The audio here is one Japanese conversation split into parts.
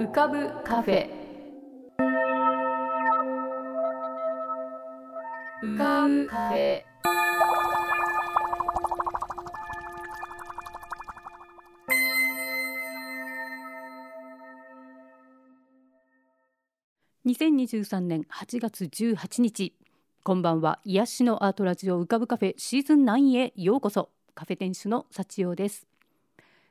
浮かぶカフェ。浮かぶカフェ。2023年8月18日。こんばんは。癒しのアートラジオ浮かぶカフェシーズン9へようこそ。カフェ店主の幸代です。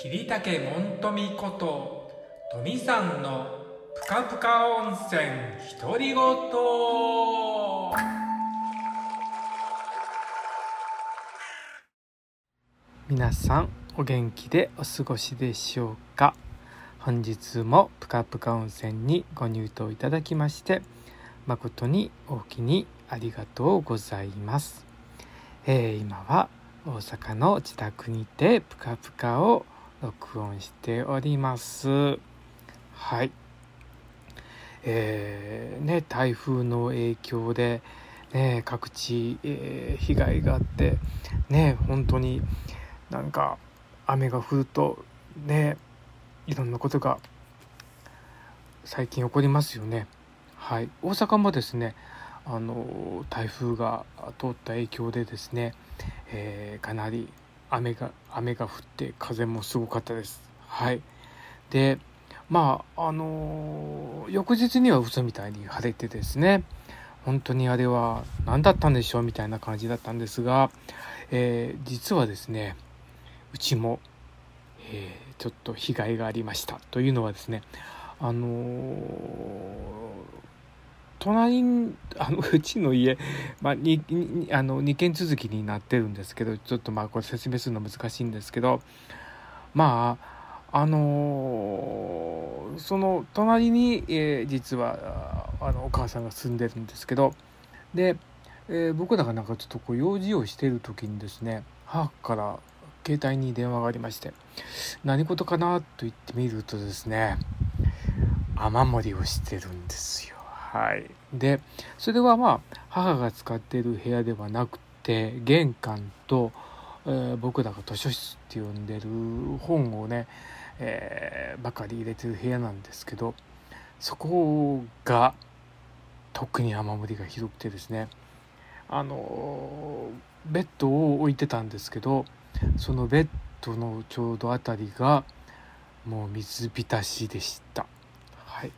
桐竹門富こと富さんのぷかぷか温泉独り言。皆さんお元気でお過ごしでしょうか？本日もぷかぷか温泉にご入湯いただきまして誠にお気にありがとうございます、えー、今は大阪の自宅にてぷかぷかを録音しております。はい。えー、ね台風の影響でね各地、えー、被害があってね本当になんか雨が降るとねいろんなことが最近起こりますよね。はい。大阪もですねあの台風が通った影響でですね、えー、かなり雨が雨が降って風もすごかったです。はい。でまああのー、翌日には嘘みたいに晴れてですね。本当にあれは何だったんでしょうみたいな感じだったんですが、えー、実はですねうちも、えー、ちょっと被害がありましたというのはですねあの隣あのうちの家、まあ、ににあの2軒続きになってるんですけどちょっとまあこれ説明するの難しいんですけどまああのー、その隣に、えー、実はあのお母さんが住んでるんですけどで、えー、僕らがなんかちょっとこう用事をしてる時にですね母から携帯に電話がありまして何事かなと言ってみるとですね雨漏りをしてるんですよ。はい、でそれはまあ母が使っている部屋ではなくて玄関と、えー、僕らが図書室って呼んでる本をね、えー、ばかり入れてる部屋なんですけどそこが特に雨漏りがひどくてですねあのベッドを置いてたんですけどそのベッドのちょうど辺りがもう水浸しでした。はい、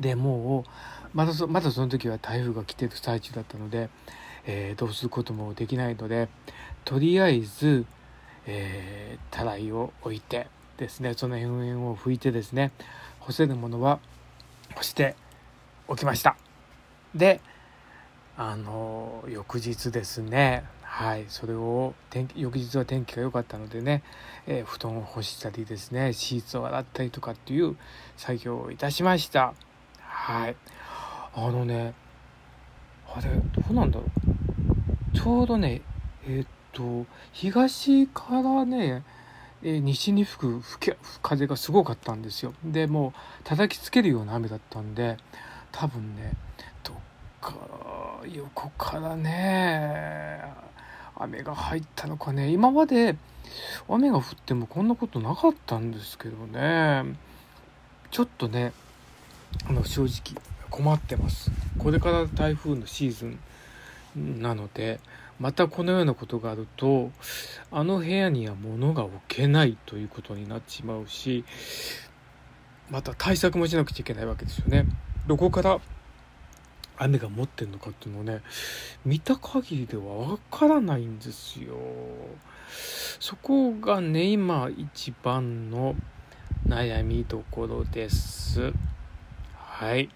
でもうまだそまだその時は台風が来てる最中だったので、えー、どうすることもできないのでとりあえず、えー、たらいを置いてですねその辺を拭いてですね干せるものは干しておきました。であの翌日ですねはいそれを天翌日は天気が良かったのでね、えー、布団を干したりですねシーツを洗ったりとかっていう作業をいたしました。はい。あのねあれどうなんだろう。ちょうどねえー、っと東からねえ西に吹く吹風がすごかったんですよ。でもう叩きつけるような雨だったんで多分ねどっか横からね雨が入ったのかね。今まで雨が降ってもこんなことなかったんですけどね。ちょっとねあの正直困ってますこれから台風のシーズンなのでまたこのようなことがあるとあの部屋には物が置けないということになってしまうしまた対策もしなくちゃいけないわけですよね。どこから雨が持ってんのかっていうのをね見た限りではわからないんですよ。そこがね今一番の悩みどころです。はい。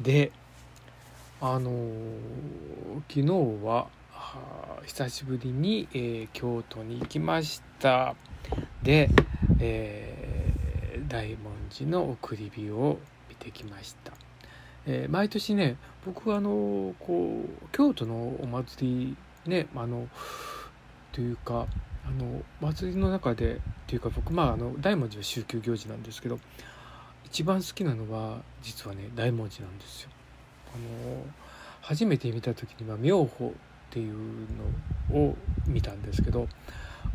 であのー、昨日は久しぶりに、えー、京都に行きましたで、えー、大文字の送り火を見てきました、えー、毎年ね僕はあのこう京都のお祭りねあのというかあの祭りの中でというか僕まああの大文字は宗教行事なんですけど一番好きなのは実はね大文字なんですよ。あの初めて見た時には妙法っていうのを見たんですけど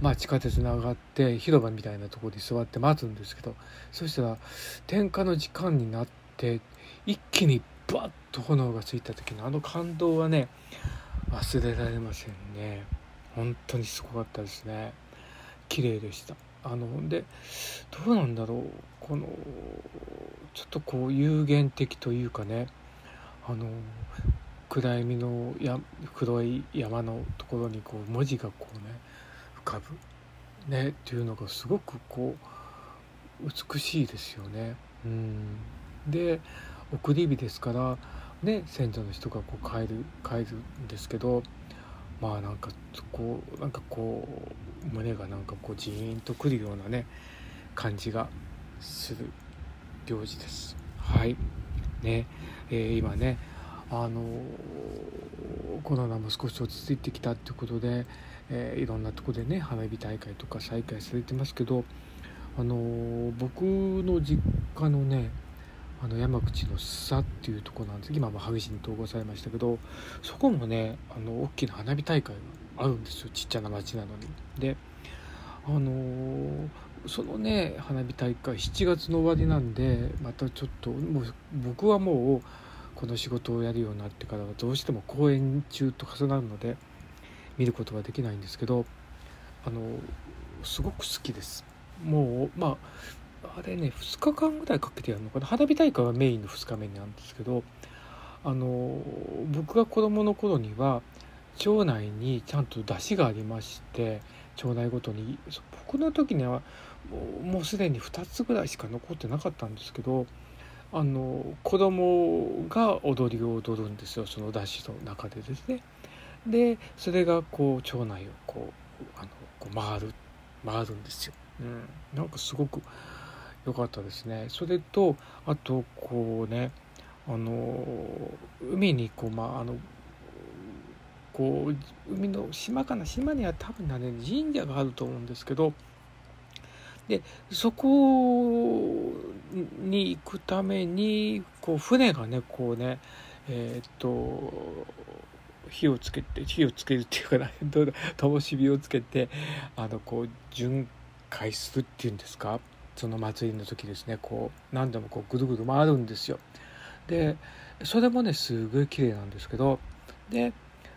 まあ地下鉄に上がって広場みたいなところに座って待つんですけどそしたら点火の時間になって一気にバッと炎がついた時のあの感動はね忘れられませんね。本当にすごかったですね。綺麗でした。あのでどうなんだろう。このちょっとこう有限的というかねあの暗闇のや黒い山のところにこう文字がこうね浮かぶねっていうのがすごくこう美しいですよね。うんで送り火ですからね先祖の人がこう帰る帰るんですけどまあなんかこうなんかこう胸がなんかこうジーンとくるようなね感じがする行事です。はいねえー、今ねあのコロナも少し落ち着いてきたっていうことで、えー、いろんなとこでね花火大会とか再開されてますけどあの僕の実家のねあの山口の須佐っていうとこなんです今も萩市に統合されましたけどそこもねあの大きな花火大会があるんですよちっちゃな町なのに。であの、そのね花火大会7月の終わりなんでまたちょっともう僕はもうこの仕事をやるようになってからはどうしても公演中と重なるので見ることができないんですけどあのすごく好きです。もうまああれね2日間ぐらいかけてやるのかな？花火大会はメインの2日目なんですけどあの僕が子供の頃には町内にちゃんと出汁がありまして町内ごとに。僕の時にはもうすでに2つぐらいしか残ってなかったんですけどあの子供が踊りを踊るんですよその出汁の中でですね。でそれがこう町内をこうあのこう回る回るんですよ。うん、なんかすごく良かったですね。それとあとこうねあの海にこうまああのこう海の島かな島には多分ね神社があると思うんですけどでそこに行くためにこう船がねこうねえー、っと火をつけて火をつけるっていうか な灯火をつけてあのこう巡回するっていうんですか？その祭りの時ですねこう何度もこうぐるぐる回るんですよ。でそれもねすごい綺麗なんですけどで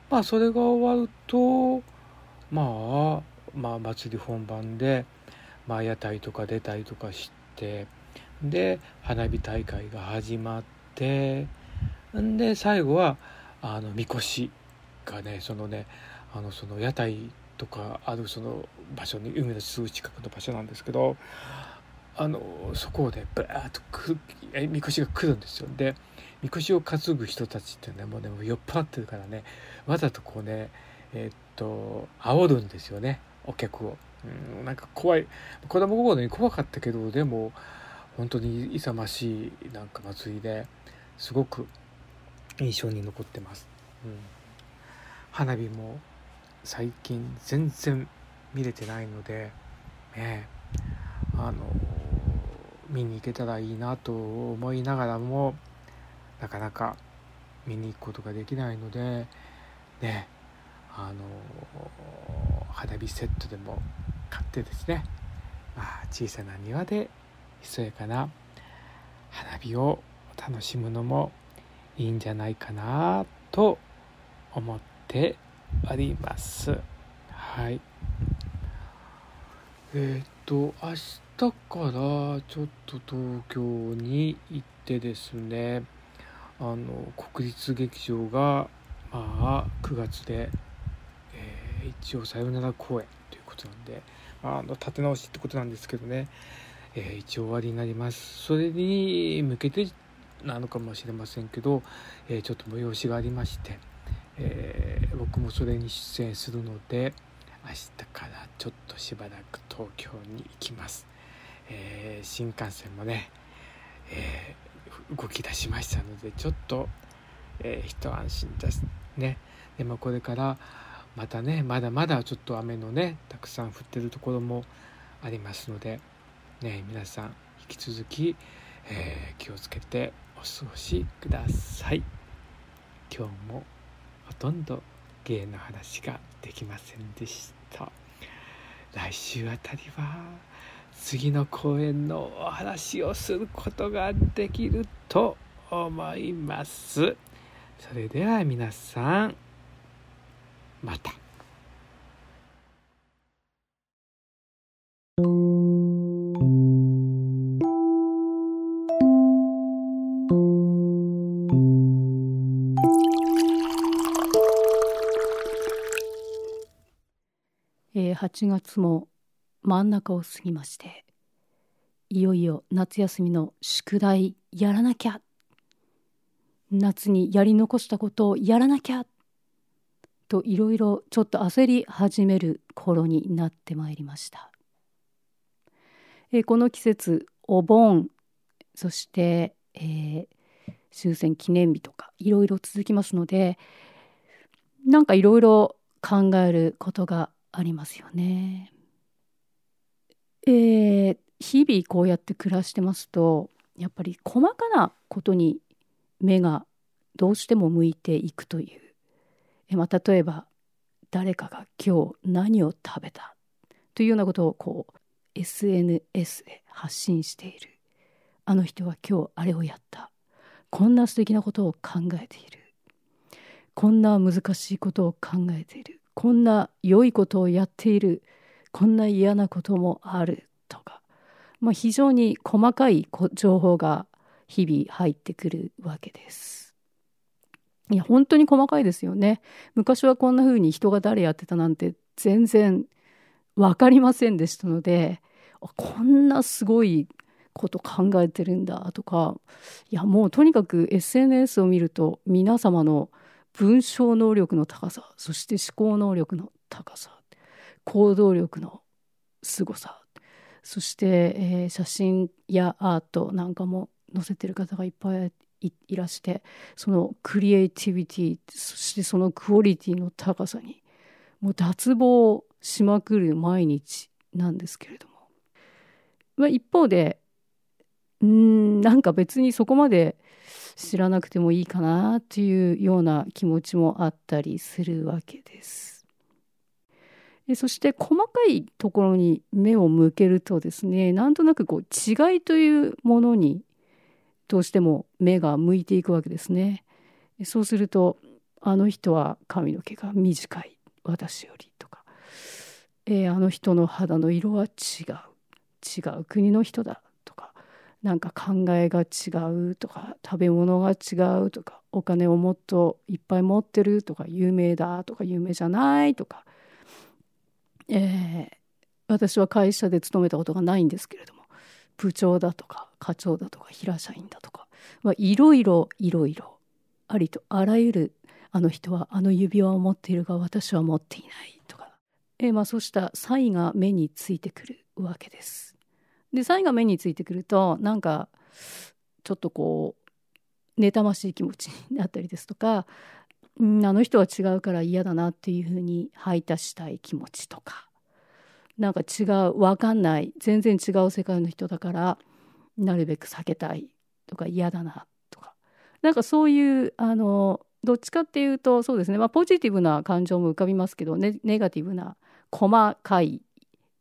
まあそれが終わるとまあまあ祭り本番でまあ、屋台とか出たりとかしてで花火大会が始まってんで最後はあのみこしがねそのねあのその屋台とかあるその場所に海のすぐ近くの場所なんですけどあのそこをねバーッとくみこしが来るんですよでみこしを担ぐ人たちってねもうねも酔っ払ってるからねわざとこうねえー、っと煽るんですよねお客を。うん、なんか怖い。子供心に怖かったけどでも本当に勇ましいなんか祭りですごく印象に残ってます、うん、花火も最近全然見れてないのでねあの見に行けたらいいなと思いながらもなかなか見に行くことができないのでねあの花火セットでも買ってですね、まあ、小さな庭でひそやかな花火を楽しむのもいいんじゃないかなと思っております。はい。えっ、と明日からちょっと東京に行ってですねあの国立劇場がまあ9月で、一応さよなら公演ということなんで、あ、あの立て直しってことなんですけどね、えー、一応終わりになります。それに向けてなのかもしれませんけど、えー、ちょっと催しがありまして、えー、僕もそれに出演するので明日からちょっとしばらく東京に行きます、え、新幹線もね、え、動き出しましたのでちょっと、え、一安心ですね。でもこれからまたねまだまだちょっと雨のねたくさん降ってるところもありますのでね皆さん引き続き、えー、気をつけてお過ごしください。今日もほとんど芸の話ができませんでした。来週あたりは次の公演のお話をすることができると思います。それでは皆さんまた。8月も真ん中を過ぎましていよいよ夏休みの宿題やらなきゃ夏にやり残したことをやらなきゃといろいろちょっと焦り始める頃になってまいりました。えこの季節お盆そして、えー、終戦記念日とかいろいろ続きますのでなんかいろいろ考えることがありますよね。えー、日々こうやって暮らしてますとやっぱり細かなことに目がどうしても向いていくというまあ、例えば誰かが今日何を食べた？というようなことをこう SNS で発信している。あの人は今日あれをやった。こんな素敵なことを考えている。こんな難しいことを考えている。こんな良いことをやっている。こんな嫌なこともある。とか、まあ、非常に細かい情報が日々入ってくるわけです。いや、本当に細かいですよね。昔はこんな風に人が誰やってたなんて全然分かりませんでしたので、こんなすごいこと考えてるんだとか、いや、もうとにかく SNS を見ると皆様の文章能力の高さ、そして思考能力の高さ、行動力の凄さ、そして、えー、写真やアートなんかも載せてる方がいっぱいいらしてそのクリエイティビティそしてそのクオリティの高さにもう脱帽しまくる毎日なんですけれども、まあ、一方でうんなんか別にそこまで知らなくてもいいかなっていうような気持ちもあったりするわけです。そして細かいところに目を向けるとですねなんとなくこう違いというものにどうしても目が向いていくわけですね。そうするとあの人は髪の毛が短い。私よりとか、えー、あの人の肌の色は違う。違う。国の人だとか。なんか考えが違うとか。食べ物が違うとか。お金をもっといっぱい持ってるとか。有名だとか。有名じゃないとか、えー、私は会社で勤めたことがないんですけれども。部長だとか課長だとか平社員だとか、まあ、いろいろいろいろありとあらゆるあの人はあの指輪を持っているが私は持っていないとか、えー、まあそうした差異が目についてくるわけです。で差異が目についてくるとなんかちょっとこう妬ましい気持ちになったりですとか、うん、あの人は違うから嫌だなっていうふうに排他したい気持ちとか。なんか違う分かんない。全然違う世界の人だからなるべく避けたいとか嫌だなとか。なんかそういうあのどっちかっていうとそうですね、まあ、ポジティブな感情も浮かびますけどネネガティブな細かい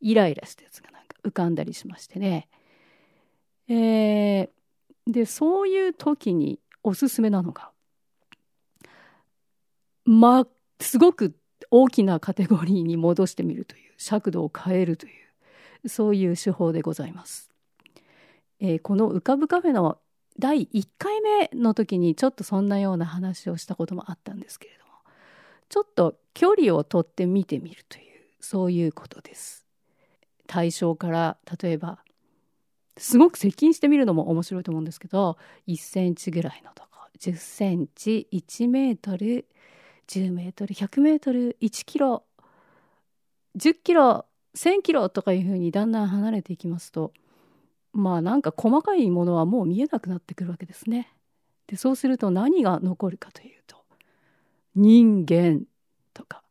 イライラしたやつがなんか浮かんだりしましてね。えー、でそういう時におすすめなのがまあすごく大きなカテゴリーに戻してみるという尺度を変えるというそういう手法でございます。えー、この浮かぶカフェの第1回目の時にちょっとそんなような話をしたこともあったんですけれどもちょっと距離をとって見てみるというそういうことです。対象から例えばすごく接近してみるのも面白いと思うんですけど1センチぐらいのとこ10センチ1メートル10メートル100メートル1キロ10キロ1000キロとかいうふうにだんだん離れていきますとまあなんか細かいものはもう見えなくなってくるわけですね。でそうすると何が残るかというと人間とか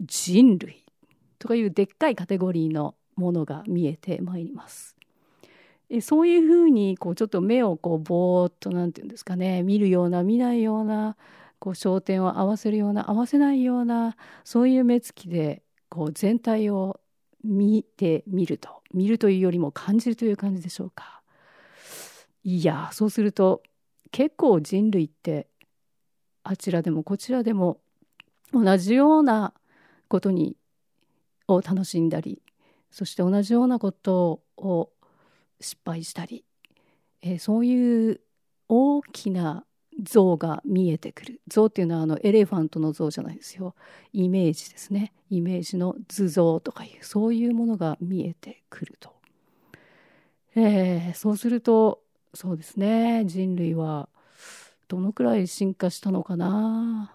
人類とかいうでっかいカテゴリーのものが見えてまいります。えそういうふうにこうちょっと目をこうぼーっと何て言うんですかね見るような見ないようなこう焦点を合わせるような合わせないようなそういう目つきでこう全体を見てみると見るというよりも感じるという感じでしょうか。いやそうすると結構人類ってあちらでもこちらでも同じようなことにを楽しんだりそして同じようなことを失敗したり、えー、そういう大きな像が見えてくる。像っていうのはあのエレファントの像じゃないですよ。イメージですね。イメージの図像とかいうそういうものが見えてくると、えー、そうするとそうですね。人類はどのくらい進化したのかな？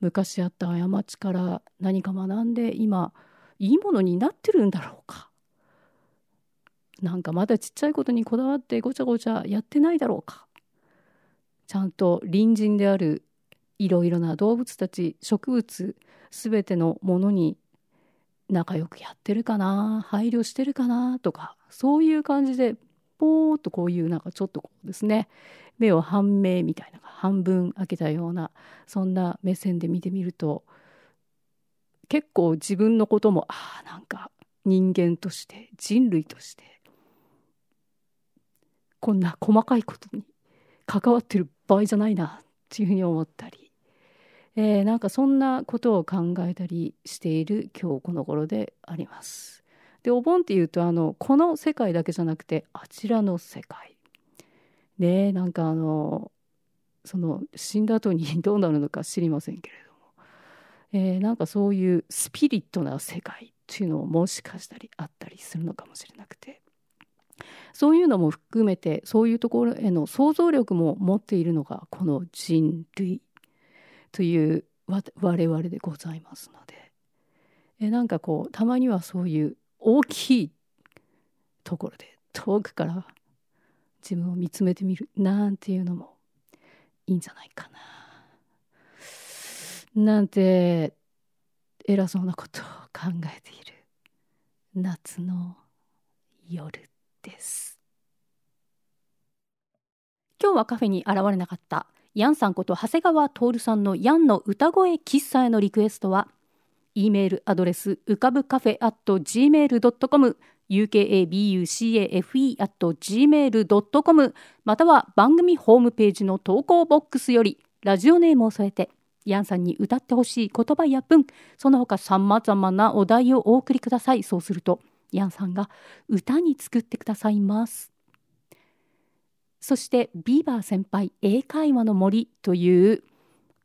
昔あった過ちから何か学んで今いいものになってるんだろうか？なんかまだちっちゃいことにこだわってごちゃごちゃやってないだろうか？ちゃんと隣人であるいろいろな動物たち植物すべてのものに仲良くやってるかな配慮してるかなとかそういう感じでポーっとこういうなんかちょっとこうですね目を半目みたいな半分開けたようなそんな目線で見てみると結構自分のこともああなんか人間として人類としてこんな細かいことに関わってる場合じゃないなっていうふうに思ったり、えー、なんかそんなことを考えたりしている今日この頃であります。でお盆っていうとあのこの世界だけじゃなくてあちらの世界。ねなんかあのその死んだ後にどうなるのか知りませんけれども、えー、なんかそういうスピリットな世界っていうのももしかしたりあったりするのかもしれなくて。そういうのも含めてそういうところへの想像力も持っているのがこの人類という我々でございますので。えなんかこうたまにはそういう大きいところで遠くから自分を見つめてみるなんていうのもいいんじゃないかな。なんて偉そうなことを考えている。夏の夜。です。今日はカフェに現れなかったヤンさんこと長谷川徹さんのヤンの歌声喫茶へのリクエストは E メールアドレス浮かぶカフェ at gmail.com ukabucafe at gmail.com または番組ホームページの投稿ボックスよりラジオネームを添えてヤンさんに歌ってほしい言葉や文その他さまざまなお題をお送りください。そうするとヤンさんが歌に作ってくださいます。そしてビーバー先輩英会話の森という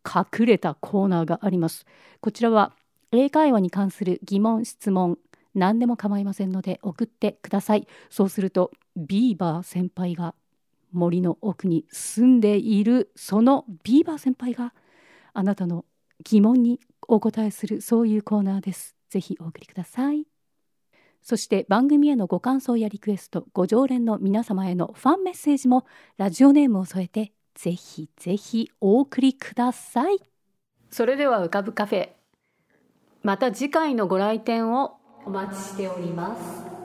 隠れたコーナーがあります。こちらは英会話に関する疑問質問何でも構いませんので送ってください。そうするとビーバー先輩が森の奥に住んでいるそのビーバー先輩があなたの疑問にお答えするそういうコーナーです。ぜひお送りください。そして番組へのご感想やリクエストご常連の皆様へのファンメッセージもラジオネームを添えてぜひぜひお送りください。それでは浮かぶカフェまた次回のご来店をお待ちしております。